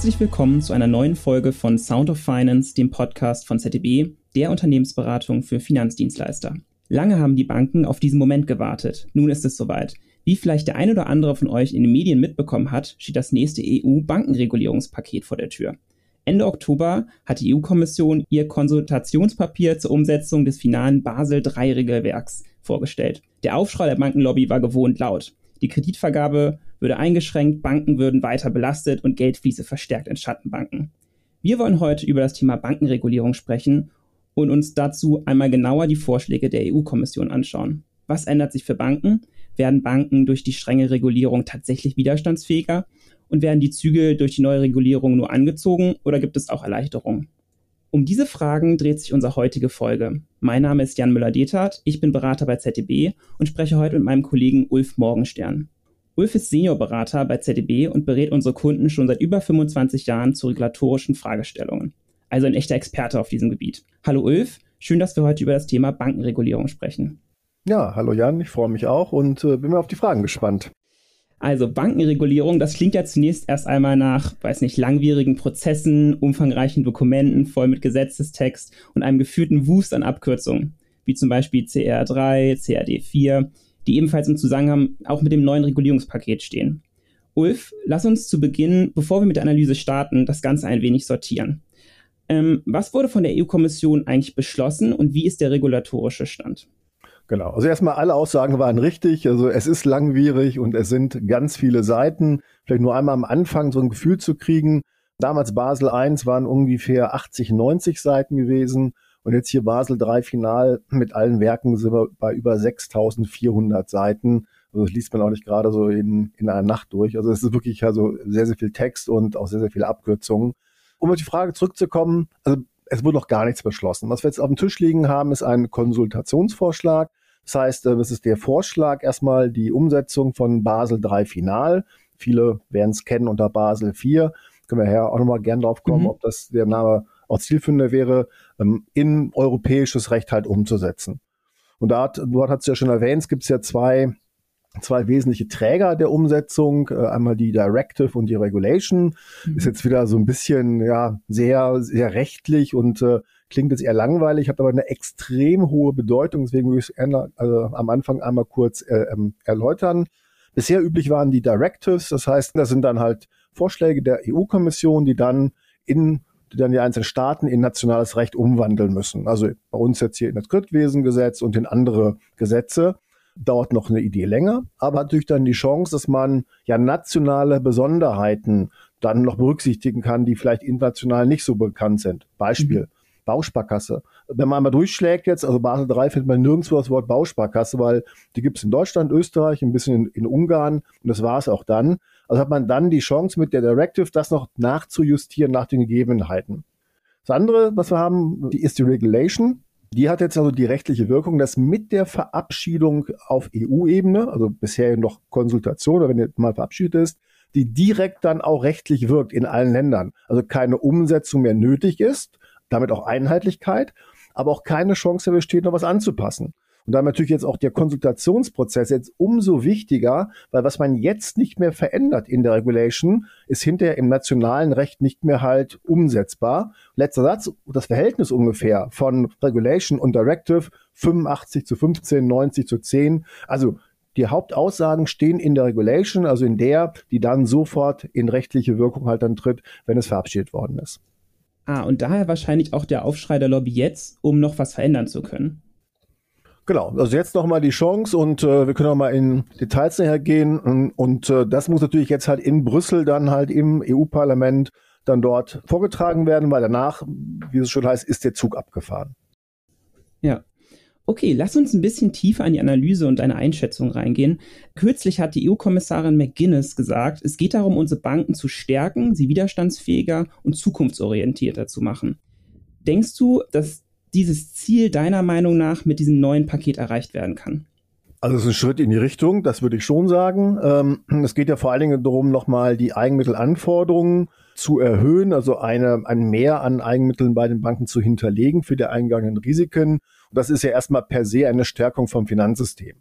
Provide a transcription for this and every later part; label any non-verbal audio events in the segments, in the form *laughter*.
Herzlich willkommen zu einer neuen Folge von Sound of Finance, dem Podcast von ZDB, der Unternehmensberatung für Finanzdienstleister. Lange haben die Banken auf diesen Moment gewartet. Nun ist es soweit. Wie vielleicht der ein oder andere von euch in den Medien mitbekommen hat, steht das nächste EU-Bankenregulierungspaket vor der Tür. Ende Oktober hat die EU-Kommission ihr Konsultationspapier zur Umsetzung des finalen Basel III-Regelwerks vorgestellt. Der Aufschrei der Bankenlobby war gewohnt laut. Die Kreditvergabe würde eingeschränkt, Banken würden weiter belastet und Geld fließe verstärkt in Schattenbanken. Wir wollen heute über das Thema Bankenregulierung sprechen und uns dazu einmal genauer die Vorschläge der EU-Kommission anschauen. Was ändert sich für Banken? Werden Banken durch die strenge Regulierung tatsächlich widerstandsfähiger? Und werden die Zügel durch die neue Regulierung nur angezogen oder gibt es auch Erleichterungen? Um diese Fragen dreht sich unsere heutige Folge. Mein Name ist Jan Müller-Detert, ich bin Berater bei ZDB und spreche heute mit meinem Kollegen Ulf Morgenstern. Ulf ist Seniorberater bei ZDB und berät unsere Kunden schon seit über 25 Jahren zu regulatorischen Fragestellungen. Also ein echter Experte auf diesem Gebiet. Hallo Ulf, schön, dass wir heute über das Thema Bankenregulierung sprechen. Ja, hallo Jan, ich freue mich auch und äh, bin mir auf die Fragen gespannt. Also Bankenregulierung, das klingt ja zunächst erst einmal nach, weiß nicht, langwierigen Prozessen, umfangreichen Dokumenten voll mit Gesetzestext und einem geführten Wust an Abkürzungen, wie zum Beispiel CR3, CRD4 die ebenfalls im Zusammenhang auch mit dem neuen Regulierungspaket stehen. Ulf, lass uns zu Beginn, bevor wir mit der Analyse starten, das Ganze ein wenig sortieren. Ähm, was wurde von der EU-Kommission eigentlich beschlossen und wie ist der regulatorische Stand? Genau. Also erstmal alle Aussagen waren richtig. Also es ist langwierig und es sind ganz viele Seiten. Vielleicht nur einmal am Anfang so ein Gefühl zu kriegen. Damals Basel I waren ungefähr 80, 90 Seiten gewesen. Und jetzt hier Basel 3 Final mit allen Werken sind wir bei über 6400 Seiten. Also das liest man auch nicht gerade so in, in einer Nacht durch. Also es ist wirklich also sehr, sehr viel Text und auch sehr, sehr viele Abkürzungen. Um auf die Frage zurückzukommen, also es wurde noch gar nichts beschlossen. Was wir jetzt auf dem Tisch liegen haben, ist ein Konsultationsvorschlag. Das heißt, äh, es ist der Vorschlag erstmal die Umsetzung von Basel 3 Final. Viele werden es kennen unter Basel 4. Können wir her auch nochmal gern drauf kommen, mhm. ob das der Name auch zielführender wäre, ähm, in europäisches Recht halt umzusetzen. Und dort, dort hat es ja schon erwähnt, es gibt ja zwei, zwei wesentliche Träger der Umsetzung, äh, einmal die Directive und die Regulation. Mhm. Ist jetzt wieder so ein bisschen, ja, sehr, sehr rechtlich und äh, klingt jetzt eher langweilig, hat aber eine extrem hohe Bedeutung, deswegen würde ich es also am Anfang einmal kurz äh, ähm, erläutern. Bisher üblich waren die Directives, das heißt, das sind dann halt Vorschläge der EU-Kommission, die dann in die dann die einzelnen Staaten in nationales Recht umwandeln müssen. Also bei uns jetzt hier in das Kreditwesengesetz und in andere Gesetze. Dauert noch eine Idee länger, aber hat natürlich dann die Chance, dass man ja nationale Besonderheiten dann noch berücksichtigen kann, die vielleicht international nicht so bekannt sind. Beispiel. Mhm. Bausparkasse. Wenn man mal durchschlägt jetzt, also Basel 3 findet man nirgendwo das Wort Bausparkasse, weil die gibt es in Deutschland, Österreich, ein bisschen in, in Ungarn und das war es auch dann. Also hat man dann die Chance mit der Directive, das noch nachzujustieren nach den Gegebenheiten. Das andere, was wir haben, die ist die Regulation. Die hat jetzt also die rechtliche Wirkung, dass mit der Verabschiedung auf EU-Ebene, also bisher noch Konsultation, oder wenn jetzt mal verabschiedet ist, die direkt dann auch rechtlich wirkt in allen Ländern. Also keine Umsetzung mehr nötig ist, damit auch Einheitlichkeit, aber auch keine Chance besteht, noch was anzupassen. Und da natürlich jetzt auch der Konsultationsprozess jetzt umso wichtiger, weil was man jetzt nicht mehr verändert in der Regulation, ist hinterher im nationalen Recht nicht mehr halt umsetzbar. Letzter Satz, das Verhältnis ungefähr von Regulation und Directive 85 zu 15, 90 zu 10. Also die Hauptaussagen stehen in der Regulation, also in der, die dann sofort in rechtliche Wirkung halt dann tritt, wenn es verabschiedet worden ist. Ah, und daher wahrscheinlich auch der Aufschrei der Lobby jetzt, um noch was verändern zu können. Genau, also jetzt nochmal die Chance und äh, wir können auch mal in Details näher gehen und, und äh, das muss natürlich jetzt halt in Brüssel dann halt im EU-Parlament dann dort vorgetragen werden, weil danach, wie es schon heißt, ist der Zug abgefahren. Ja. Okay, lass uns ein bisschen tiefer in die Analyse und eine Einschätzung reingehen. Kürzlich hat die EU-Kommissarin McGuinness gesagt, es geht darum, unsere Banken zu stärken, sie widerstandsfähiger und zukunftsorientierter zu machen. Denkst du, dass dieses Ziel deiner Meinung nach mit diesem neuen Paket erreicht werden kann? Also es ist ein Schritt in die Richtung, das würde ich schon sagen. Ähm, es geht ja vor allen Dingen darum, nochmal die Eigenmittelanforderungen zu erhöhen, also eine, ein Mehr an Eigenmitteln bei den Banken zu hinterlegen für die eingegangenen Risiken. Und das ist ja erstmal per se eine Stärkung vom Finanzsystem.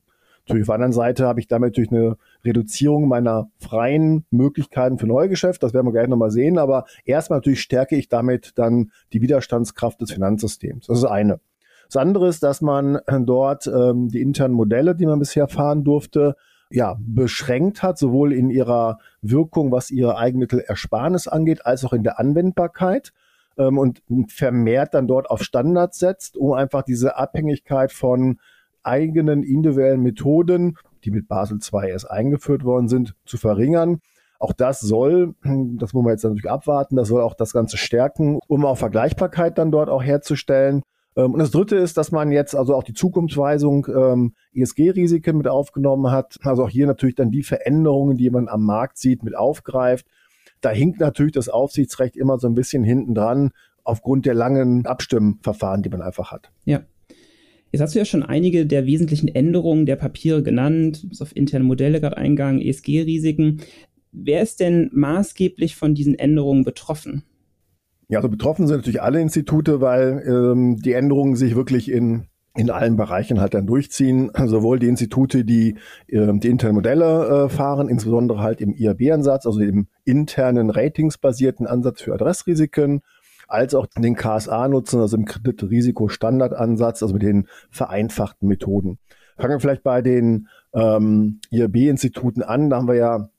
Natürlich auf der anderen Seite habe ich damit natürlich eine Reduzierung meiner freien Möglichkeiten für Neugeschäft. Das werden wir gleich nochmal sehen. Aber erstmal natürlich stärke ich damit dann die Widerstandskraft des Finanzsystems. Das ist eine. Das andere ist, dass man dort ähm, die internen Modelle, die man bisher fahren durfte, ja, beschränkt hat, sowohl in ihrer Wirkung, was ihre Eigenmittelersparnis angeht, als auch in der Anwendbarkeit ähm, und vermehrt dann dort auf Standards setzt, um einfach diese Abhängigkeit von eigenen individuellen Methoden, die mit Basel II erst eingeführt worden sind, zu verringern. Auch das soll, *clears throat* das muss man jetzt natürlich abwarten, das soll auch das Ganze stärken, um auch Vergleichbarkeit dann dort auch herzustellen. Ähm, und das Dritte ist, dass man jetzt also auch die Zukunftsweisung ähm, ESG-Risiken mit aufgenommen hat. Also auch hier natürlich dann die Veränderungen, die man am Markt sieht, mit aufgreift. Da hinkt natürlich das Aufsichtsrecht immer so ein bisschen hinten dran aufgrund der langen Abstimmverfahren, die man einfach hat. Ja. Jetzt hast du ja schon einige der wesentlichen Änderungen der Papiere genannt, bis auf interne Modelle gerade eingegangen, ESG-Risiken. Wer ist denn maßgeblich von diesen Änderungen betroffen? Ja, also betroffen sind natürlich alle Institute, weil ähm, die Änderungen sich wirklich in in allen Bereichen halt dann durchziehen, sowohl die Institute, die äh, die internen Modelle äh, fahren, insbesondere halt im IAB-Ansatz, also im internen ratingsbasierten Ansatz für Adressrisiken, als auch den KSA nutzen, also im Kreditrisikostandardansatz, also mit den vereinfachten Methoden. Fangen wir vielleicht bei den ähm, IAB-Instituten an. Da haben wir ja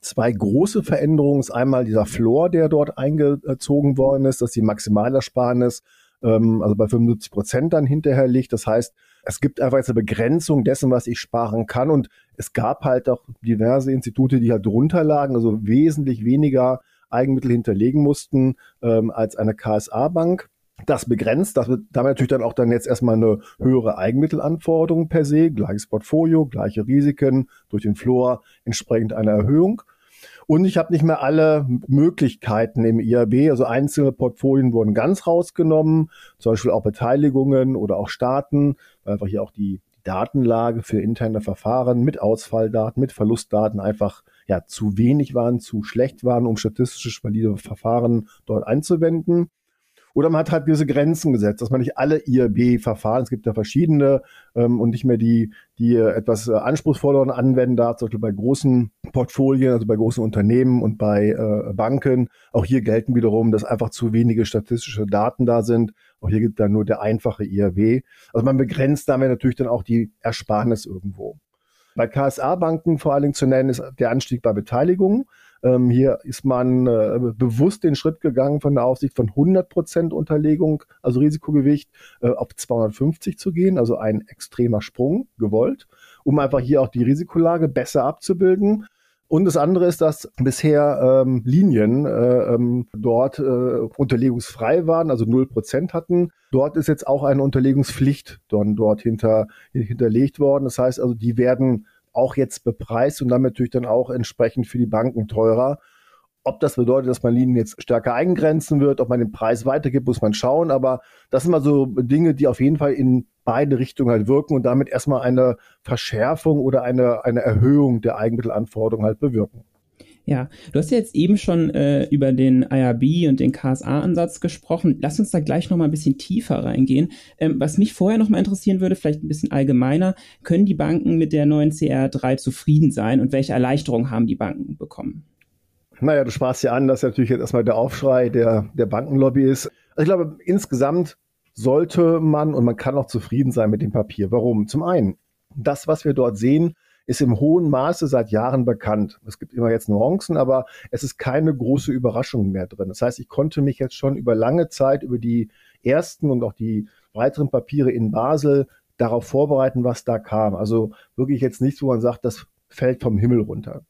zwei große Veränderungen. einmal dieser Floor, der dort eingezogen worden ist, dass die Maximalersparnis ähm, also bei 75 Prozent dann hinterher liegt. Das heißt, es gibt einfach jetzt eine Begrenzung dessen, was ich sparen kann. Und es gab halt auch diverse Institute, die halt drunter lagen, also wesentlich weniger Eigenmittel hinterlegen mussten ähm, als eine KSA-Bank. Das begrenzt, das wird damit natürlich dann auch dann jetzt erstmal eine höhere Eigenmittelanforderung per se, gleiches Portfolio, gleiche Risiken, durch den Floor entsprechend eine Erhöhung. Und ich habe nicht mehr alle Möglichkeiten im IAB. Also einzelne Portfolien wurden ganz rausgenommen, zum Beispiel auch Beteiligungen oder auch Staaten, weil einfach hier auch die Datenlage für interne Verfahren mit Ausfalldaten, mit Verlustdaten einfach ja zu wenig waren, zu schlecht waren, um statistisch valide Verfahren dort einzuwenden. Oder man hat halt diese Grenzen gesetzt, dass man nicht alle IRB-Verfahren, es gibt ja verschiedene, ähm, und nicht mehr die, die etwas äh, anspruchsvolleren anwenden darf, zum Beispiel bei großen Portfolien, also bei großen Unternehmen und bei äh, Banken. Auch hier gelten wiederum, dass einfach zu wenige statistische Daten da sind. Auch hier gibt dann nur der einfache IRW. Also man begrenzt damit natürlich dann auch die Ersparnis irgendwo. Bei KSA-Banken vor allen Dingen zu nennen ist der Anstieg bei Beteiligungen. Ähm, hier ist man äh, bewusst den Schritt gegangen von der Aufsicht von 100 Prozent Unterlegung, also Risikogewicht, äh, auf 250 zu gehen, also ein extremer Sprung gewollt, um einfach hier auch die Risikolage besser abzubilden. Und das andere ist, dass bisher ähm, Linien äh, ähm, dort äh, unterlegungsfrei waren, also 0% hatten. Dort ist jetzt auch eine Unterlegungspflicht dort, dort hinter, hinterlegt worden. Das heißt also, die werden auch jetzt bepreist und damit natürlich dann auch entsprechend für die Banken teurer. Ob das bedeutet, dass man Linien jetzt stärker eingrenzen wird, ob man den Preis weitergibt, muss man schauen. Aber das sind mal so Dinge, die auf jeden Fall in beide Richtungen halt wirken und damit erstmal eine Verschärfung oder eine, eine Erhöhung der Eigenmittelanforderungen halt bewirken. Ja, du hast ja jetzt eben schon äh, über den IRB und den KSA-Ansatz gesprochen. Lass uns da gleich noch mal ein bisschen tiefer reingehen. Ähm, was mich vorher noch mal interessieren würde, vielleicht ein bisschen allgemeiner, können die Banken mit der neuen CR3 zufrieden sein und welche Erleichterungen haben die Banken bekommen? Naja, du sprachst ja an, dass natürlich jetzt erstmal der Aufschrei der, der Bankenlobby ist. Also ich glaube, insgesamt sollte man und man kann auch zufrieden sein mit dem Papier. Warum? Zum einen, das, was wir dort sehen, ist im hohen Maße seit Jahren bekannt. Es gibt immer jetzt Nuancen, aber es ist keine große Überraschung mehr drin. Das heißt, ich konnte mich jetzt schon über lange Zeit über die ersten und auch die weiteren Papiere in Basel darauf vorbereiten, was da kam. Also wirklich jetzt nichts, wo man sagt, das fällt vom Himmel runter.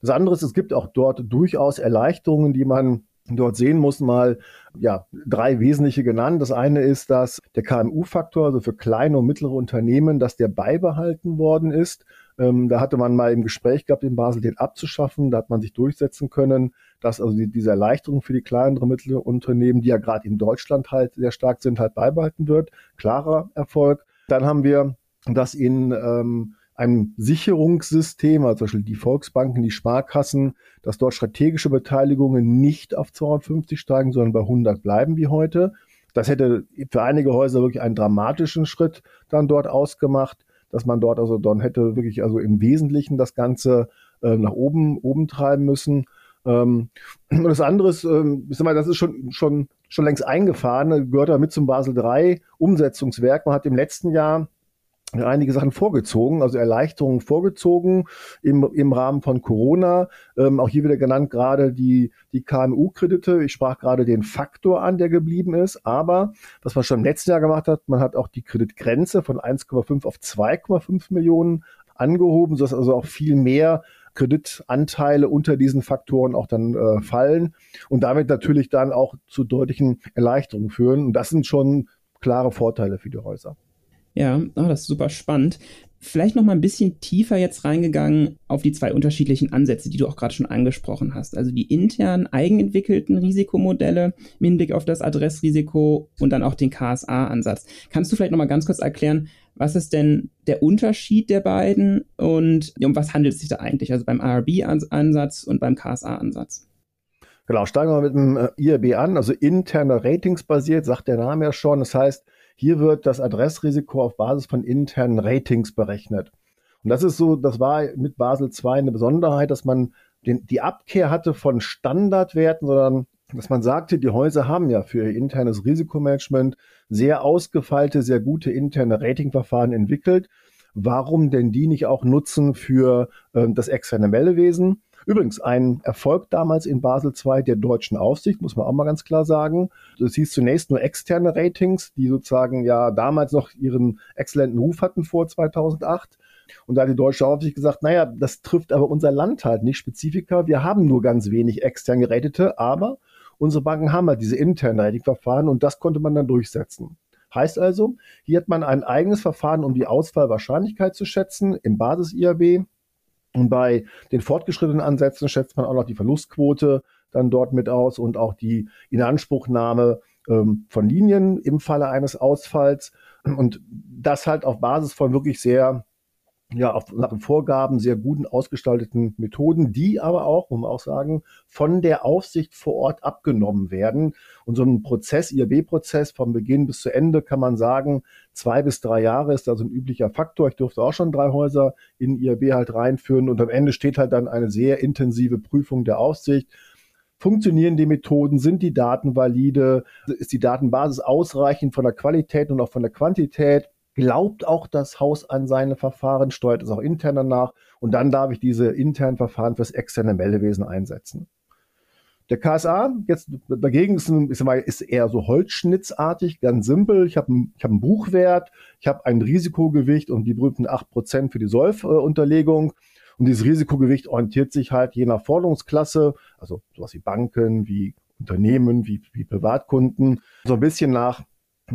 Das andere ist, es gibt auch dort durchaus Erleichterungen, die man dort sehen muss, mal ja, drei wesentliche genannt. Das eine ist, dass der KMU-Faktor, also für kleine und mittlere Unternehmen, dass der beibehalten worden ist. Ähm, da hatte man mal im Gespräch gehabt, in Basel den abzuschaffen. Da hat man sich durchsetzen können, dass also die, diese Erleichterung für die kleineren mittleren Unternehmen, die ja gerade in Deutschland halt sehr stark sind, halt beibehalten wird. Klarer Erfolg. Dann haben wir, dass in ähm, einem Sicherungssystem, also zum Beispiel die Volksbanken, die Sparkassen, dass dort strategische Beteiligungen nicht auf 250 steigen, sondern bei 100 bleiben wie heute. Das hätte für einige Häuser wirklich einen dramatischen Schritt dann dort ausgemacht. dass man dort also dann hätte wirklich also im Wesentlichen das Ganze äh, nach oben, oben treiben müssen. Ähm, und das andere ist, ähm, das ist schon, schon, schon längst eingefahren, gehört da mit zum Basel III Umsetzungswerk. Man hat im letzten Jahr einige Sachen vorgezogen, also Erleichterungen vorgezogen im, im Rahmen von Corona. Ähm, auch hier wieder genannt gerade die, die KMU-Kredite. Ich sprach gerade den Faktor an, der geblieben ist. Aber was man schon im letzten Jahr gemacht hat, man hat auch die Kreditgrenze von 1,5 auf 2,5 Millionen angehoben, sodass also auch viel mehr Kreditanteile unter diesen Faktoren auch dann äh, fallen und damit natürlich dann auch zu deutlichen Erleichterungen führen. Und das sind schon klare Vorteile für die Häuser. Ja, oh, das ist super spannend. Vielleicht noch mal ein bisschen tiefer jetzt reingegangen auf die zwei unterschiedlichen Ansätze, die du auch gerade schon angesprochen hast. Also die internen eigenentwickelten Risikomodelle im Hinblick auf das Adressrisiko und dann auch den KSA-Ansatz. Kannst du vielleicht noch mal ganz kurz erklären, was ist denn der Unterschied der beiden und um was handelt es sich da eigentlich? Also beim IRB-Ansatz und beim KSA-Ansatz. Genau, steigen wir mit dem äh, IRB an, also interner Ratings basiert, sagt der Name ja schon. Das heißt, hier wird das Adressrisiko auf Basis von internen Ratings berechnet. Und das ist so, das war mit Basel II eine Besonderheit, dass man den, die Abkehr hatte von Standardwerten, sondern dass man sagte, die Häuser haben ja für ihr internes Risikomanagement sehr ausgefeilte, sehr gute interne Ratingverfahren entwickelt. Warum denn die nicht auch nutzen für äh, das externe Meldewesen? Übrigens ein Erfolg damals in Basel II der deutschen Aufsicht, muss man auch mal ganz klar sagen. Das hieß zunächst nur externe Ratings, die sozusagen ja damals noch ihren exzellenten Ruf hatten vor 2008. Und da hat die deutsche Aufsicht gesagt, naja, das trifft aber unser Land halt nicht spezifika. Wir haben nur ganz wenig extern geratete, aber unsere Banken haben halt diese internen Ratingverfahren und das konnte man dann durchsetzen. Heißt also, hier hat man ein eigenes Verfahren, um die Ausfallwahrscheinlichkeit zu schätzen im Basis-IAB. Und bei den fortgeschrittenen Ansätzen schätzt man auch noch die Verlustquote dann dort mit aus und auch die Inanspruchnahme ähm, von Linien im Falle eines Ausfalls. Und das halt auf Basis von wirklich sehr ja, auf, nach den Vorgaben sehr guten ausgestalteten Methoden, die aber auch, muss man auch sagen, von der Aufsicht vor Ort abgenommen werden. Und so ein Prozess, IAB-Prozess vom Beginn bis zu Ende kann man sagen, zwei bis drei Jahre ist da so ein üblicher Faktor. Ich durfte auch schon drei Häuser in IAB halt reinführen und am Ende steht halt dann eine sehr intensive Prüfung der Aufsicht. Funktionieren die Methoden? Sind die Daten valide? Ist die Datenbasis ausreichend von der Qualität und auch von der Quantität? Glaubt auch das Haus an seine Verfahren, steuert es auch intern danach und dann darf ich diese internen Verfahren fürs externe Meldewesen einsetzen. Der KSA jetzt dagegen ist, ein, ist, eher so holzschnittsartig, ganz simpel. Ich habe ich hab einen Buchwert, ich habe ein Risikogewicht und die berühmten 8% für die Solf-Unterlegung. Und dieses Risikogewicht orientiert sich halt je nach Forderungsklasse, also sowas wie Banken, wie Unternehmen, wie, wie Privatkunden, so ein bisschen nach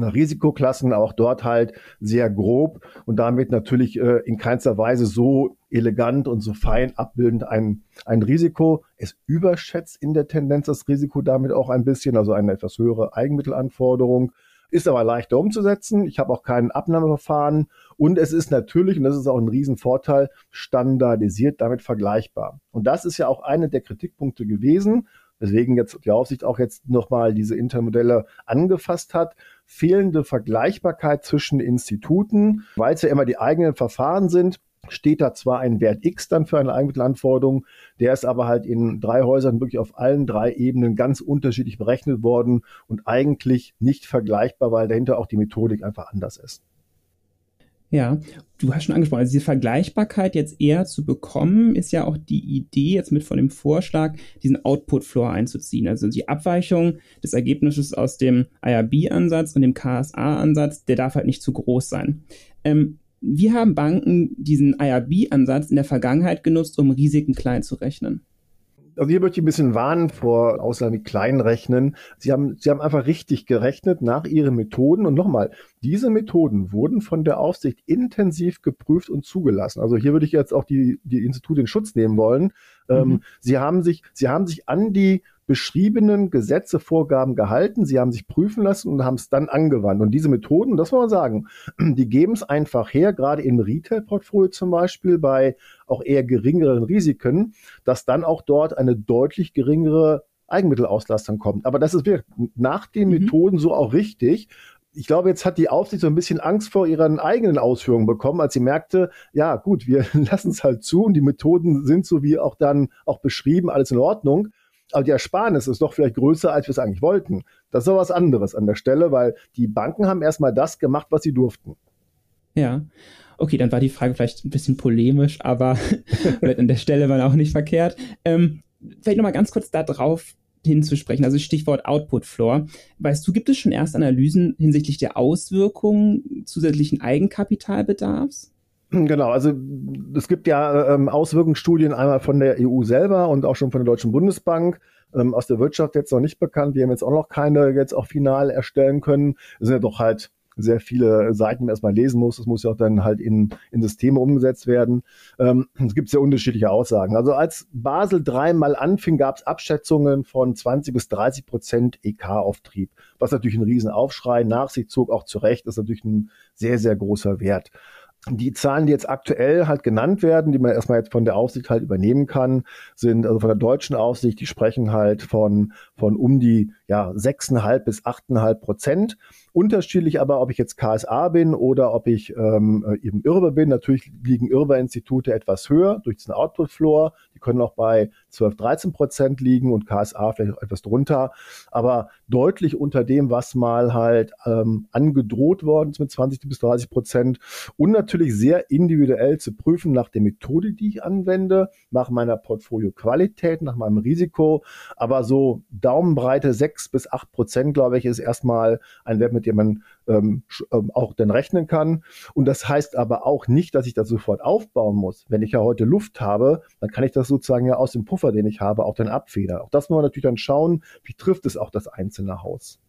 Risikoklassen, auch dort halt sehr grob und damit natürlich äh, in keinster Weise so elegant und so fein abbildend ein, ein Risiko. Es überschätzt in der Tendenz das Risiko damit auch ein bisschen, also eine etwas höhere Eigenmittelanforderung, ist aber leichter umzusetzen. Ich habe auch kein Abnahmeverfahren und es ist natürlich, und das ist auch ein Riesenvorteil, standardisiert, damit vergleichbar. Und das ist ja auch eine der Kritikpunkte gewesen, weswegen jetzt die Aufsicht auch jetzt nochmal diese Intermodelle angefasst hat fehlende Vergleichbarkeit zwischen Instituten, weil es ja immer die eigenen Verfahren sind steht da zwar ein Wert X dann für eine Eigenmittelanforderung, der ist aber halt in drei Häusern wirklich auf allen drei Ebenen ganz unterschiedlich berechnet worden und eigentlich nicht vergleichbar, weil dahinter auch die Methodik einfach anders ist. Ja, du hast schon angesprochen, also diese Vergleichbarkeit jetzt eher zu bekommen, ist ja auch die Idee jetzt mit von dem Vorschlag, diesen Output-Floor einzuziehen. Also die Abweichung des Ergebnisses aus dem IRB-Ansatz und dem KSA-Ansatz, der darf halt nicht zu groß sein. Ähm, wie haben Banken diesen IRB-Ansatz in der Vergangenheit genutzt, um Risiken klein zu rechnen? Also hier möchte ich ein bisschen warnen vor Aussagen mit Kleinrechnen. Sie haben, Sie haben einfach richtig gerechnet nach Ihren Methoden. Und nochmal, diese Methoden wurden von der Aufsicht intensiv geprüft und zugelassen. Also hier würde ich jetzt auch die, die Institute in Schutz nehmen wollen. Ähm, mhm. Ähm, Sie haben sich, Sie haben sich an die beschriebenen Gesetze, Vorgaben gehalten, sie haben sich prüfen lassen und haben es dann angewandt. Und diese Methoden, das muss man sagen, *clears throat* die geben es einfach her, gerade im Retail-Portfolio zum Beispiel, bei auch eher geringeren Risiken, dass dann auch dort eine deutlich geringere Eigenmittelauslastung kommt. Aber das ist wirklich nach den mhm. Methoden so auch richtig. ich glaube, jetzt hat die Aufsicht so ein bisschen Angst vor ihren eigenen Ausführungen bekommen, als sie merkte, ja gut, wir *laughs* lassen es halt zu und die Methoden sind so wie auch dann auch beschrieben, alles in Ordnung. Aber die Ersparnis ist doch vielleicht größer, als wir es eigentlich wollten. Das ist doch was anderes an der Stelle, weil die Banken haben erstmal das gemacht, was sie durften. Ja. Okay, dann war die Frage vielleicht ein bisschen polemisch, aber *laughs* an der Stelle war auch nicht verkehrt. Ähm, vielleicht nochmal ganz kurz da drauf hinzusprechen, also Stichwort Output Floor. Weißt du, gibt es schon erst Analysen hinsichtlich der Auswirkungen zusätzlichen Eigenkapitalbedarfs? Genau, also es gibt ja ähm, Auswirkungsstudien einmal von der EU selber und auch schon von der Deutschen Bundesbank. Ähm, aus der Wirtschaft jetzt noch nicht bekannt. Wir haben jetzt auch noch keine jetzt auch final erstellen können. Es sind ja doch halt sehr viele Seiten man erstmal lesen muss. Das muss ja auch dann halt in, in Systeme umgesetzt werden. Ähm, es gibt sehr unterschiedliche Aussagen. Also als Basel III mal anfing, gab es Abschätzungen von 20 bis 30 Prozent EK-Auftrieb, was natürlich ein Riesenaufschrei nach sich zog, auch zu Recht, ist natürlich ein sehr, sehr großer Wert die Zahlen, die jetzt aktuell halt genannt werden, die man erstmal jetzt von der Aufsicht halt übernehmen kann, sind also von der deutschen Aufsicht, die sprechen halt von, von um die ja, 6,5 bis 8,5 Prozent. Unterschiedlich aber, ob ich jetzt KSA bin oder ob ich ähm, eben Irbe bin. Natürlich liegen Irbe-Institute etwas höher durch den Output-Floor. Die können auch bei 12, 13 Prozent liegen und KSA vielleicht auch etwas drunter. Aber deutlich unter dem, was mal halt ähm, angedroht worden ist mit 20 bis 30 Prozent. Und natürlich sehr individuell zu prüfen nach der Methode, die ich anwende, nach meiner Portfolio-Qualität, nach meinem Risiko. Aber so Daumenbreite 6 bis 8 Prozent, glaube ich, ist erstmal ein Wert, mit dem man ähm, ähm, auch dann rechnen kann. Und das heißt aber auch nicht, dass ich das sofort aufbauen muss. Wenn ich ja heute Luft habe, dann kann ich das sozusagen ja aus dem Puffer, den ich habe, auch dann abfedern. Auch das muss man natürlich dann schauen, wie trifft es auch das einzelne Haus.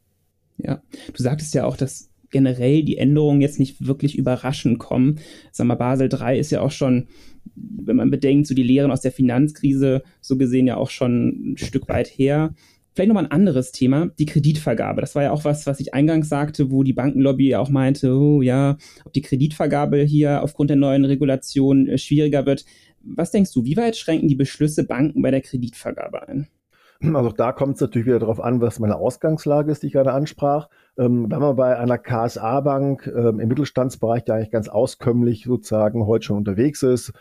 Ja, du sagtest ja auch, dass generell die Änderungen jetzt nicht wirklich überraschend kommen. Sag mal, Basel III ist ja auch schon, wenn man bedenkt, so die Lehren aus der Finanzkrise so gesehen ja auch schon ein Stück weit her. Vielleicht nochmal ein anderes Thema, die Kreditvergabe. Das war ja auch was, was ich eingangs sagte, wo die Bankenlobby ja auch meinte, oh ja, ob die Kreditvergabe hier aufgrund der neuen Regulation äh, schwieriger wird. Was denkst du, wie weit schränken die Beschlüsse Banken bei der Kreditvergabe ein? Also da kommt es natürlich wieder darauf an, was meine Ausgangslage ist, die ich gerade ansprach. Ähm, wenn man bei einer KSA-Bank ähm, im Mittelstandsbereich, der eigentlich ganz auskömmlich sozusagen heute schon unterwegs ist,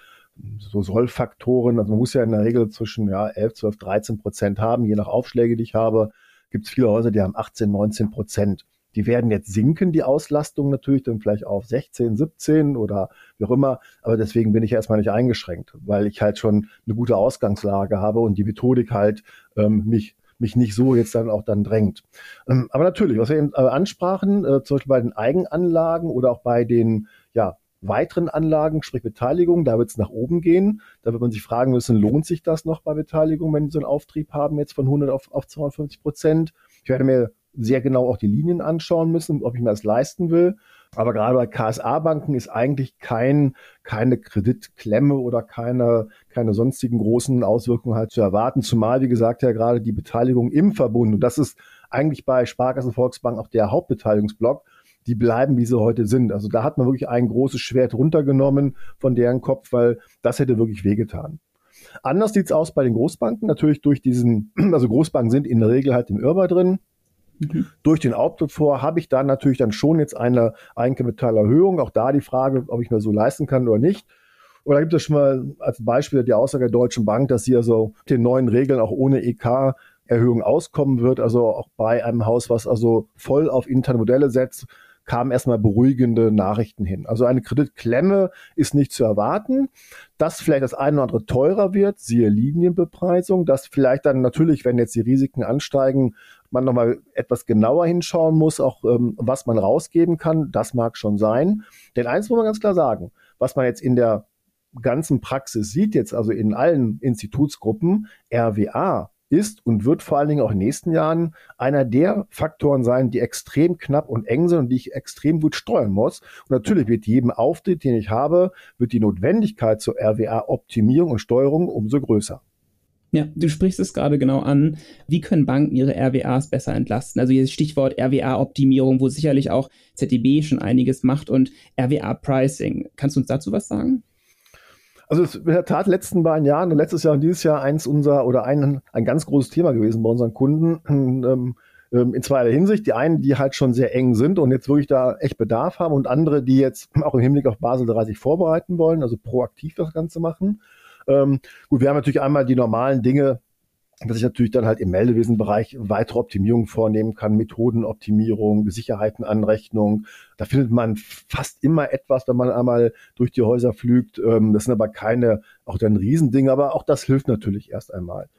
so Sollfaktoren, also man muss ja in der Regel zwischen ja, 11, 12, 13 Prozent haben, je nach Aufschläge, die ich habe, gibt es viele Häuser, die haben 18, 19 Prozent. Die werden jetzt sinken, die Auslastung natürlich, dann vielleicht auf 16, 17 oder wie auch immer. Aber deswegen bin ich erstmal nicht eingeschränkt, weil ich halt schon eine gute Ausgangslage habe und die Methodik halt ähm, mich mich nicht so jetzt dann auch dann drängt. Ähm, aber natürlich, was wir eben äh, ansprachen, äh, zum Beispiel bei den Eigenanlagen oder auch bei den ja, weiteren Anlagen, sprich Beteiligung, da wird es nach oben gehen. Da wird man sich fragen müssen, lohnt sich das noch bei Beteiligung, wenn die so einen Auftrieb haben, jetzt von 100 auf, auf 250 Prozent? Ich werde mir sehr genau auch die Linien anschauen müssen, ob ich mir das leisten will. Aber gerade bei KSA-Banken ist eigentlich kein, keine Kreditklemme oder keine, keine sonstigen großen Auswirkungen halt zu erwarten. Zumal, wie gesagt, ja gerade die Beteiligung im Verbund, und das ist eigentlich bei Sparkassen Volksbank auch der Hauptbeteiligungsblock, die bleiben, wie sie heute sind. Also da hat man wirklich ein großes Schwert runtergenommen von deren Kopf, weil das hätte wirklich wehgetan. Anders sieht's aus bei den Großbanken. Natürlich durch diesen, *clears throat* also Großbanken sind in der Regel halt im Irrbar drin. Mhm. Durch den Output vor habe ich dann natürlich dann schon jetzt eine Eigenkapitalerhöhung. Auch da die Frage, ob ich mir so leisten kann oder nicht. Oder gibt es schon mal als Beispiel die Aussage der Deutschen Bank, dass sie also den neuen Regeln auch ohne EK Erhöhung auskommen wird, also auch bei einem Haus, was also voll auf interne Modelle setzt, kamen erstmal beruhigende Nachrichten hin. Also eine Kreditklemme ist nicht zu erwarten. Dass vielleicht das eine oder andere teurer wird, siehe Linienbepreisung, dass vielleicht dann natürlich, wenn jetzt die Risiken ansteigen, man nochmal etwas genauer hinschauen muss, auch ähm, was man rausgeben kann, das mag schon sein. Denn eins muss man ganz klar sagen, was man jetzt in der ganzen Praxis sieht, jetzt also in allen Institutsgruppen, RWA ist und wird vor allen Dingen auch in den nächsten Jahren einer der Faktoren sein, die extrem knapp und eng sind und die ich extrem gut steuern muss. Und natürlich wird jedem Auftritt, den ich habe, wird die Notwendigkeit zur RWA-Optimierung und Steuerung umso größer. Ja, du sprichst es gerade genau an. Wie können Banken ihre RWAs besser entlasten? Also dieses Stichwort RWA-Optimierung, wo sicherlich auch ZDB schon einiges macht und RWA-Pricing. Kannst du uns dazu was sagen? Also es ist in der Tat letzten beiden Jahren, letztes Jahr und dieses Jahr eins unser oder ein, ein ganz großes Thema gewesen bei unseren Kunden. *clears throat* Ähm, ähm, in zweierlei Hinsicht. Die einen, die halt schon sehr eng sind und jetzt wirklich da echt Bedarf haben und andere, die jetzt *clears throat* auch im Hinblick auf Basel 30 vorbereiten wollen, also proaktiv das Ganze machen. Ähm, gut, wir haben natürlich einmal die normalen Dinge, dass ich natürlich dann halt im Meldewesenbereich weitere Optimierungen vornehmen kann, Methodenoptimierung, Sicherheitenanrechnung. Da findet man fast immer etwas, wenn man einmal durch die Häuser flügt. Ähm, das sind aber keine, auch dann Riesendinge, aber auch das hilft natürlich erst einmal.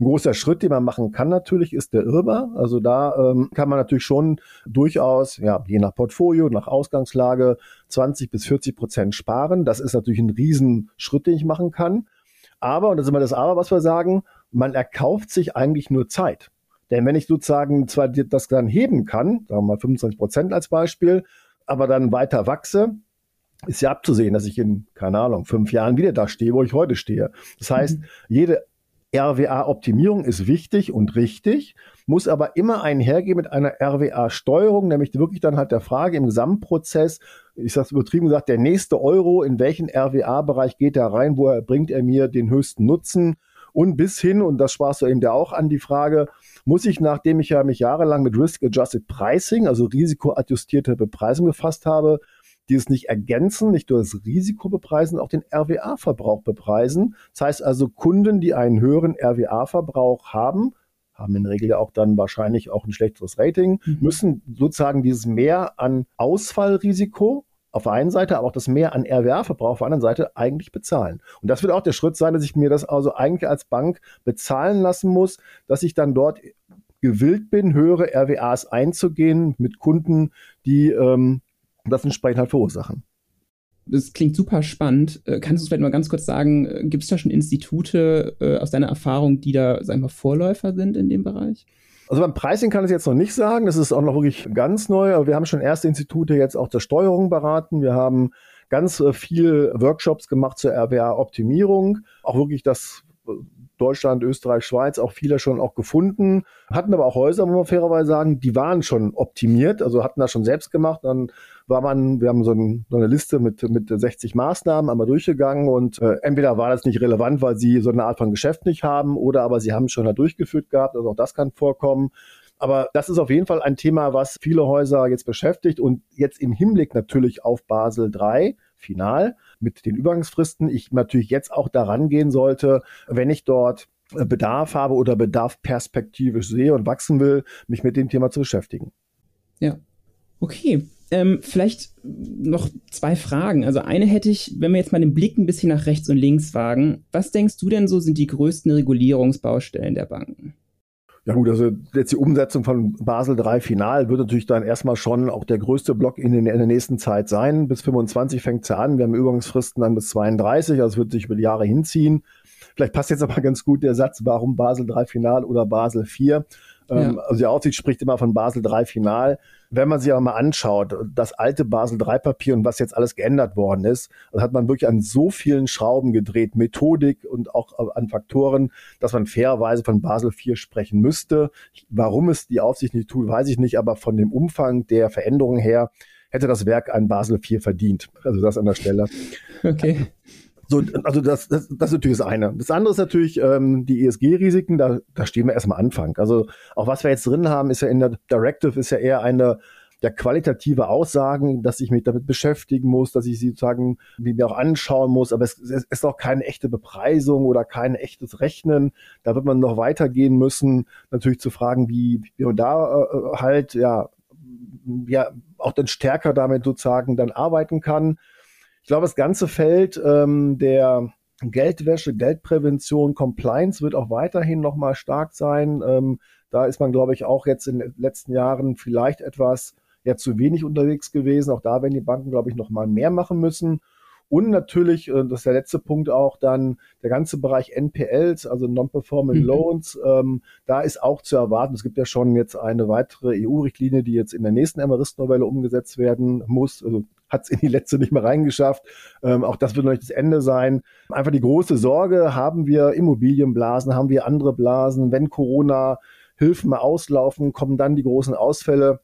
Ein großer Schritt, den man machen kann natürlich, ist der Irrbar. Also da ähm, kann man natürlich schon durchaus, ja, je nach Portfolio, nach Ausgangslage 20 bis 40 Prozent sparen. Das ist natürlich ein Riesenschritt, den ich machen kann. Aber, und das ist immer das Aber, was wir sagen, man erkauft sich eigentlich nur Zeit. Denn wenn ich sozusagen zwar das dann heben kann, sagen wir mal 25 Prozent als Beispiel, aber dann weiter wachse, ist ja abzusehen, dass ich in, keine Ahnung, fünf Jahren wieder da stehe, wo ich heute stehe. Das heißt, mhm. jede RWA-Optimierung ist wichtig und richtig, muss aber immer einhergehen mit einer RWA-Steuerung, nämlich wirklich dann halt der Frage im Gesamtprozess, ich sage es übertrieben gesagt, der nächste Euro, in welchen RWA-Bereich geht er rein, wo er, bringt er mir den höchsten Nutzen? Und bis hin, und das sprachst du eben ja auch an, die Frage, muss ich, nachdem ich ja mich jahrelang mit Risk-Adjusted Pricing, also risikoadjustierte Bepreisung befasst habe, dieses nicht ergänzen, nicht nur das Risiko bepreisen, auch den RWA-Verbrauch bepreisen. Das heißt also, Kunden, die einen höheren RWA-Verbrauch haben, haben in der Regel ja auch dann wahrscheinlich auch ein schlechteres Rating, mhm. müssen sozusagen dieses Mehr an Ausfallrisiko auf der einen Seite, aber auch das Mehr an RWA-Verbrauch auf der anderen Seite eigentlich bezahlen. Und das wird auch der Schritt sein, dass ich mir das also eigentlich als Bank bezahlen lassen muss, dass ich dann dort gewillt bin, höhere RWAs einzugehen mit Kunden, die ähm, das entsprechend halt verursachen. Das klingt super spannend. Äh, kannst du vielleicht mal ganz kurz sagen, äh, gibt es da schon Institute äh, aus deiner Erfahrung, die da, sag ich mal, Vorläufer sind in dem Bereich? Also beim Pricing kann ich jetzt noch nicht sagen. Das ist auch noch wirklich ganz neu. Aber wir haben schon erste Institute jetzt auch der Steuerung beraten. Wir haben ganz äh, viel Workshops gemacht zur RWA-Optimierung. Auch wirklich das äh, Deutschland, Österreich, Schweiz auch viele schon auch gefunden, hatten aber auch Häuser, muss man fairerweise sagen, die waren schon optimiert, also hatten das schon selbst gemacht. Dann war man, wir haben so, ein, so eine Liste mit, mit 60 Maßnahmen einmal durchgegangen und äh, entweder war das nicht relevant, weil sie so eine Art von Geschäft nicht haben oder aber sie haben es schon da durchgeführt gehabt, also auch das kann vorkommen. Aber das ist auf jeden Fall ein Thema, was viele Häuser jetzt beschäftigt und jetzt im Hinblick natürlich auf Basel III final mit den Übergangsfristen ich natürlich jetzt auch daran gehen sollte, wenn ich dort äh, Bedarf habe oder Bedarf perspektivisch sehe und wachsen will, mich mit dem Thema zu beschäftigen. Ja. Okay. Ähm, vielleicht noch zwei Fragen. Also eine hätte ich, wenn wir jetzt mal den Blick ein bisschen nach rechts und links wagen. Was denkst du denn so sind die größten Regulierungsbaustellen der Banken? Ja gut, also jetzt die Umsetzung von Basel III final wird natürlich dann erstmal schon auch der größte Block in, den, in der nächsten Zeit sein. Bis 25 fängt es ja an. Wir haben Übergangsfristen dann bis 32, also es wird sich über die Jahre hinziehen. Vielleicht passt jetzt aber ganz gut der Satz, warum Basel III final oder Basel IV. Ähm, ja. Also die Aufsicht spricht immer von Basel III final. Wenn man sich aber mal anschaut, das alte Basel III Papier und was jetzt alles geändert worden ist, hat man wirklich an so vielen Schrauben gedreht, Methodik und auch an Faktoren, dass man fairerweise von Basel IV sprechen müsste. Warum es die Aufsicht nicht tut, weiß ich nicht, aber von dem Umfang der Veränderungen her hätte das Werk ein Basel IV verdient. Also das an der Stelle. *laughs* Okay. So, also das, das, das ist natürlich das eine. Das andere ist natürlich ähm, die ESG-Risiken, da, da stehen wir erstmal Anfang. Also auch was wir jetzt drin haben, ist ja in der Directive ist ja eher eine der qualitative Aussagen, dass ich mich damit beschäftigen muss, dass ich sie sozusagen mir auch anschauen muss, aber es, es ist auch keine echte Bepreisung oder kein echtes Rechnen. Da wird man noch weitergehen müssen, natürlich zu fragen, wie, wie man da äh, halt ja ja auch dann stärker damit sozusagen dann arbeiten kann. Ich glaube, das ganze Feld ähm, der Geldwäsche, Geldprävention, Compliance wird auch weiterhin nochmal stark sein. Ähm, da ist man, glaube ich, auch jetzt in den letzten Jahren vielleicht etwas ja, zu wenig unterwegs gewesen. Auch da werden die Banken, glaube ich, nochmal mehr machen müssen. Und natürlich, äh, das ist der letzte Punkt auch dann, der ganze Bereich NPLs, also Non-Performing mhm. Loans, ähm, da ist auch zu erwarten, es gibt ja schon jetzt eine weitere EU-Richtlinie, die jetzt in der nächsten Emerist-Novelle umgesetzt werden muss. Also hat es in die letzte nicht mehr reingeschafft. Ähm, auch das wird noch nicht das Ende sein. Einfach die große Sorge, haben wir Immobilienblasen, haben wir andere Blasen, wenn Corona-Hilfen mal auslaufen, kommen dann die großen Ausfälle.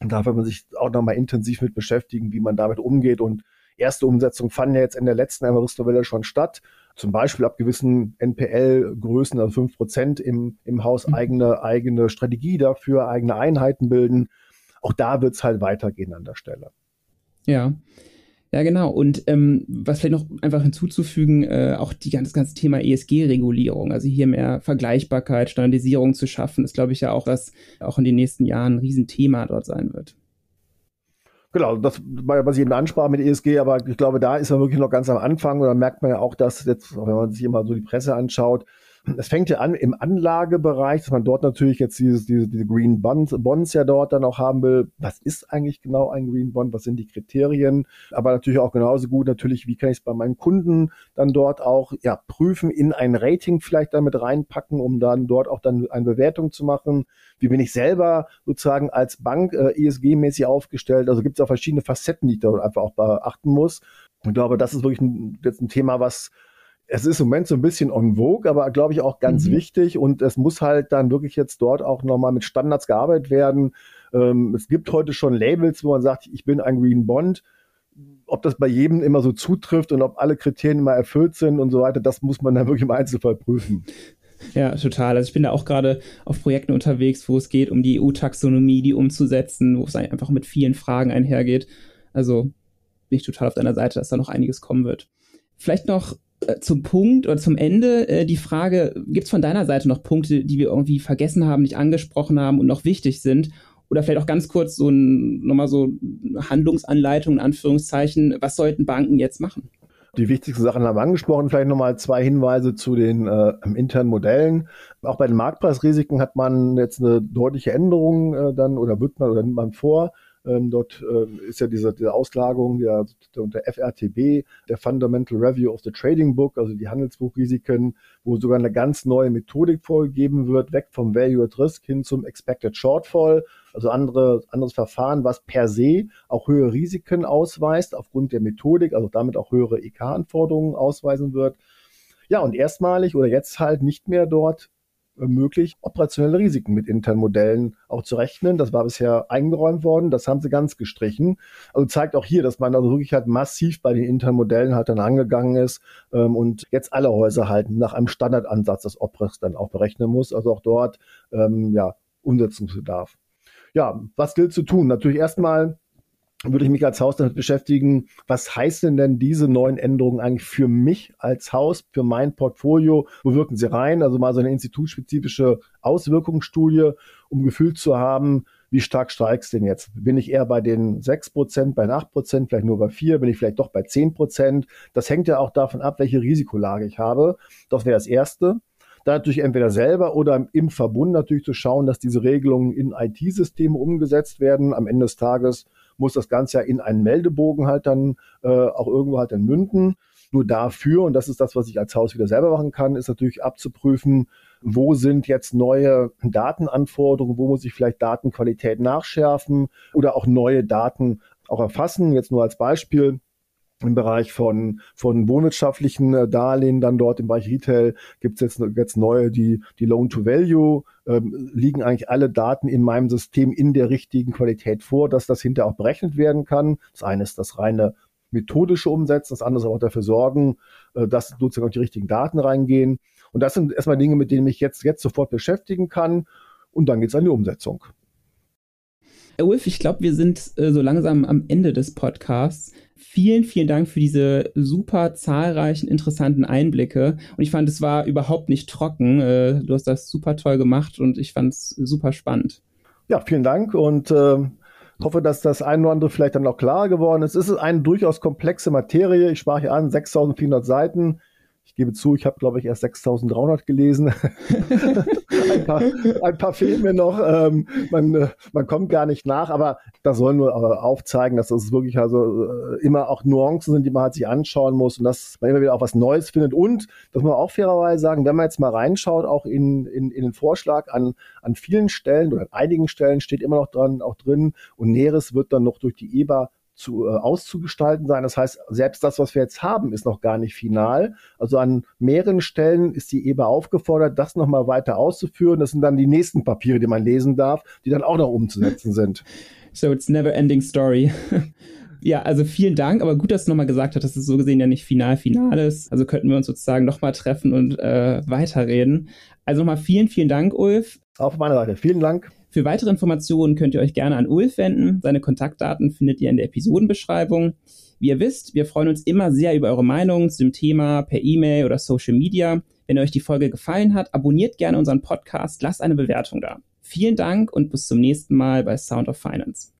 Und da wird man sich auch nochmal intensiv mit beschäftigen, wie man damit umgeht. Und erste Umsetzungen fanden ja jetzt in der letzten Everest-Novelle schon statt. zum Beispiel ab gewissen NPL-Größen, also fünf Prozent im, im Haus mhm. eigene, eigene Strategie dafür, eigene Einheiten bilden. Auch da wird es halt weitergehen an der Stelle. Ja. Ja, genau. Und ähm, was vielleicht noch einfach hinzuzufügen, äh, auch die ganze, das ganze Thema ESG-Regulierung, also hier mehr Vergleichbarkeit, Standardisierung zu schaffen, ist, glaube ich, ja auch, was auch in den nächsten Jahren ein Riesenthema dort sein wird. Genau, das was ich eben ansprach mit ESG, aber ich glaube, da ist man wirklich noch ganz am Anfang und da merkt man ja auch, dass jetzt, wenn man sich immer so die Presse anschaut, es fängt ja an im Anlagebereich, dass man dort natürlich jetzt dieses, diese, diese Green Bonds, Bonds ja dort dann auch haben will. Was ist eigentlich genau ein Green Bond? Was sind die Kriterien? Aber natürlich auch genauso gut natürlich, wie kann ich es bei meinen Kunden dann dort auch ja, prüfen, in ein Rating vielleicht damit reinpacken, um dann dort auch dann eine Bewertung zu machen. Wie bin ich selber sozusagen als Bank äh, ESG-mäßig aufgestellt? Also gibt es auch verschiedene Facetten, die ich da einfach auch beachten muss. Ich glaube, das ist wirklich ein, jetzt ein Thema, was es ist im Moment so ein bisschen on vogue, aber glaube ich auch ganz mhm. wichtig und es muss halt dann wirklich jetzt dort auch nochmal mit Standards gearbeitet werden. Ähm, es gibt heute schon Labels, wo man sagt, ich bin ein Green Bond. Ob das bei jedem immer so zutrifft und ob alle Kriterien immer erfüllt sind und so weiter, das muss man dann wirklich im Einzelfall prüfen. Ja, total. Also ich bin da auch gerade auf Projekten unterwegs, wo es geht, um die EU-Taxonomie, die umzusetzen, wo es einfach mit vielen Fragen einhergeht. Also bin ich total auf deiner Seite, dass da noch einiges kommen wird. Vielleicht noch zum Punkt oder zum Ende äh, die Frage, gibt es von deiner Seite noch Punkte, die wir irgendwie vergessen haben, nicht angesprochen haben und noch wichtig sind? Oder vielleicht auch ganz kurz so ein, nochmal so Handlungsanleitung in Anführungszeichen, was sollten Banken jetzt machen? Die wichtigsten Sachen haben wir angesprochen. Vielleicht nochmal zwei Hinweise zu den äh, internen Modellen. Auch bei den Marktpreisrisiken hat man jetzt eine deutliche Änderung äh, dann oder wird man oder nimmt man vor. Ähm, dort äh, ist ja diese, diese Auslagerung der, der FRTB, der Fundamental Review of the Trading Book, also die Handelsbuchrisiken, wo sogar eine ganz neue Methodik vorgegeben wird, weg vom Value at Risk hin zum Expected Shortfall, also andere, anderes Verfahren, was per se auch höhere Risiken ausweist, aufgrund der Methodik, also damit auch höhere EK-Anforderungen ausweisen wird. Ja, und erstmalig oder jetzt halt nicht mehr dort möglich, operationelle Risiken mit internen Modellen auch zu rechnen. Das war bisher eingeräumt worden, das haben sie ganz gestrichen. Also zeigt auch hier, dass man also wirklich halt massiv bei den internen Modellen halt dann angegangen ist ähm, und jetzt alle Häuser halt nach einem Standardansatz das OPRES dann auch berechnen muss. Also auch dort ähm, ja Umsetzungsbedarf. Ja, was gilt zu tun? Natürlich erstmal würde ich mich als Haus damit beschäftigen, was heißen denn diese neuen Änderungen eigentlich für mich als Haus, für mein Portfolio? Wo wirken sie rein? Also mal so eine institutspezifische Auswirkungsstudie, um Gefühl zu haben, wie stark steigt denn jetzt? Bin ich eher bei den 6%, bei den 8%, vielleicht nur bei 4%, bin ich vielleicht doch bei 10%? Das hängt ja auch davon ab, welche Risikolage ich habe. Das wäre das Erste. Dann natürlich entweder selber oder im Verbund natürlich zu schauen, dass diese Regelungen in IT-Systeme umgesetzt werden. Am Ende des Tages muss das Ganze ja in einen Meldebogen halt dann äh, auch irgendwo halt dann münden. Nur dafür, und das ist das, was ich als Haus wieder selber machen kann, ist natürlich abzuprüfen, wo sind jetzt neue Datenanforderungen, wo muss ich vielleicht Datenqualität nachschärfen oder auch neue Daten auch erfassen. Jetzt nur als Beispiel im Bereich von, von wohnwirtschaftlichen äh, Darlehen, dann dort im Bereich Retail gibt es jetzt, jetzt neue, die, die Loan-to-Value, ähm, liegen eigentlich alle Daten in meinem System in der richtigen Qualität vor, dass das hinterher auch berechnet werden kann. Das eine ist das reine methodische Umsetzen, das andere ist auch dafür sorgen, äh, dass sozusagen auch die richtigen Daten reingehen. Und das sind erstmal Dinge, mit denen ich jetzt, jetzt sofort beschäftigen kann. Und dann geht es an die Umsetzung. Ulf, ich glaube, wir sind äh, so langsam am Ende des Podcasts. Vielen, vielen Dank für diese super zahlreichen, interessanten Einblicke. Und ich fand, es war überhaupt nicht trocken. Äh, du hast das super toll gemacht und ich fand es super spannend. Ja, vielen Dank und äh, hoffe, dass das ein oder andere vielleicht dann auch klar geworden ist. Es ist eine durchaus komplexe Materie. Ich sprach hier an, 6400 Seiten. Ich gebe zu, ich habe, glaube ich, erst 6300 gelesen. *laughs* ein, paar, ein paar fehlen mir noch. Ähm, man, äh, man kommt gar nicht nach, aber das soll nur äh, aufzeigen, dass es wirklich also äh, immer auch Nuancen sind, die man halt sich anschauen muss und dass man immer wieder auch was Neues findet. Und, das muss man auch fairerweise sagen, wenn man jetzt mal reinschaut, auch in, in, in den Vorschlag an, an vielen Stellen oder an einigen Stellen steht immer noch dran, auch drin und Näheres wird dann noch durch die EBA zu, äh, auszugestalten sein. Das heißt, selbst das, was wir jetzt haben, ist noch gar nicht final. Also an mehreren Stellen ist die EBA aufgefordert, das nochmal weiter auszuführen. Das sind dann die nächsten Papiere, die man lesen darf, die dann auch noch umzusetzen sind. *laughs* So it's never ending story. *laughs* Ja, also vielen Dank, aber gut, dass du nochmal gesagt hast, dass es so gesehen ja nicht final final ist. Also könnten wir uns sozusagen nochmal treffen und äh, weiterreden. Also nochmal vielen, vielen Dank, Ulf. Auf meiner Seite. Vielen Dank. Für weitere Informationen könnt ihr euch gerne an Ulf wenden. Seine Kontaktdaten findet ihr in der Episodenbeschreibung. Wie ihr wisst, wir freuen uns immer sehr über eure Meinung zu dem Thema per E-Mail oder Social Media. Wenn euch die Folge gefallen hat, abonniert gerne unseren Podcast, lasst eine Bewertung da. Vielen Dank und bis zum nächsten Mal bei Sound of Finance.